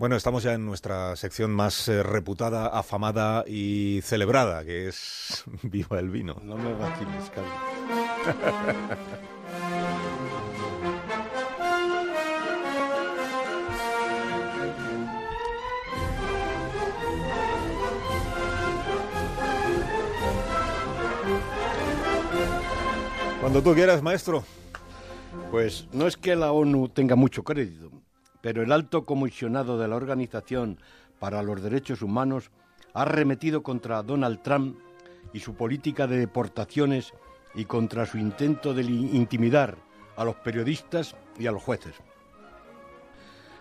Bueno, estamos ya en nuestra sección más eh, reputada, afamada y celebrada, que es Viva el Vino. No me vaciles, Carlos. Cuando tú quieras, maestro. Pues no es que la ONU tenga mucho crédito, pero el alto comisionado de la Organización para los Derechos Humanos ha remetido contra Donald Trump y su política de deportaciones y contra su intento de intimidar a los periodistas y a los jueces.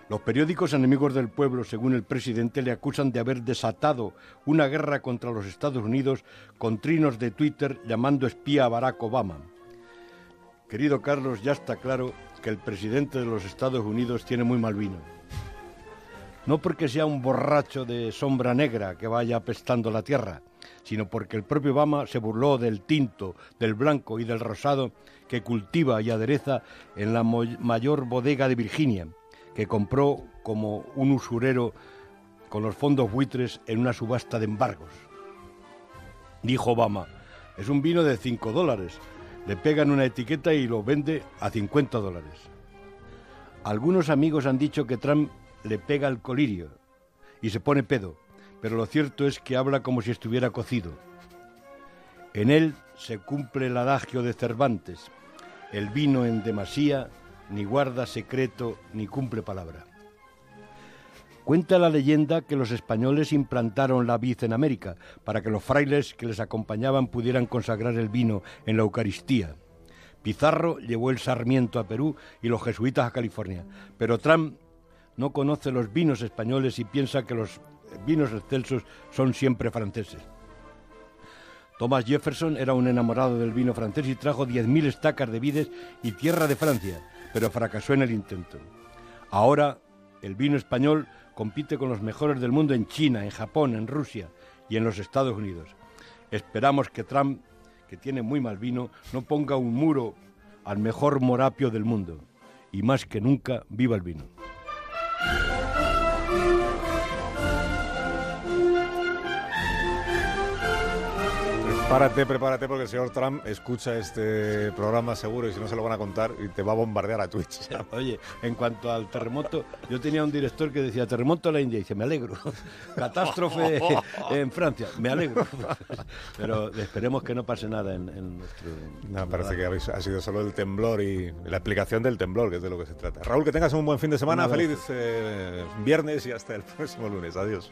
Los periódicos enemigos del pueblo, según el presidente, le acusan de haber desatado una guerra contra los Estados Unidos con trinos de Twitter llamando espía a Barack Obama. Querido Carlos, ya está claro que el presidente de los Estados Unidos tiene muy mal vino. No porque sea un borracho de sombra negra que vaya apestando la tierra, sino porque el propio Obama se burló del tinto, del blanco y del rosado que cultiva y adereza en la mayor bodega de Virginia, que compró como un usurero con los fondos buitres en una subasta de embargos. Dijo Obama, es un vino de 5 dólares, le pegan una etiqueta y lo vende a 50 dólares. Algunos amigos han dicho que Trump le pega el colirio y se pone pedo, pero lo cierto es que habla como si estuviera cocido. En él se cumple el adagio de Cervantes, el vino en demasía ni guarda secreto ni cumple palabra. Cuenta la leyenda que los españoles implantaron la vid en América para que los frailes que les acompañaban pudieran consagrar el vino en la Eucaristía. Pizarro llevó el sarmiento a Perú y los jesuitas a California, pero Trump no conoce los vinos españoles y piensa que los vinos excelsos son siempre franceses. Thomas Jefferson era un enamorado del vino francés y trajo 10.000 estacas de vides y tierra de Francia, pero fracasó en el intento. Ahora el vino español compite con los mejores del mundo en China, en Japón, en Rusia y en los Estados Unidos. Esperamos que Trump, que tiene muy mal vino, no ponga un muro al mejor morapio del mundo. Y más que nunca, viva el vino. Prepárate, prepárate, porque el señor Trump escucha este programa seguro y si no se lo van a contar y te va a bombardear a Twitch. Oye, en cuanto al terremoto, yo tenía un director que decía terremoto en la India y dice, me alegro. Catástrofe en Francia, me alegro. Pero esperemos que no pase nada en, nuestro... No, parece que ha sido solo el temblor y la explicación del temblor, que es de lo que se trata. Raúl, que tengas un buen fin de semana, feliz eh, viernes y hasta el próximo lunes. Adiós.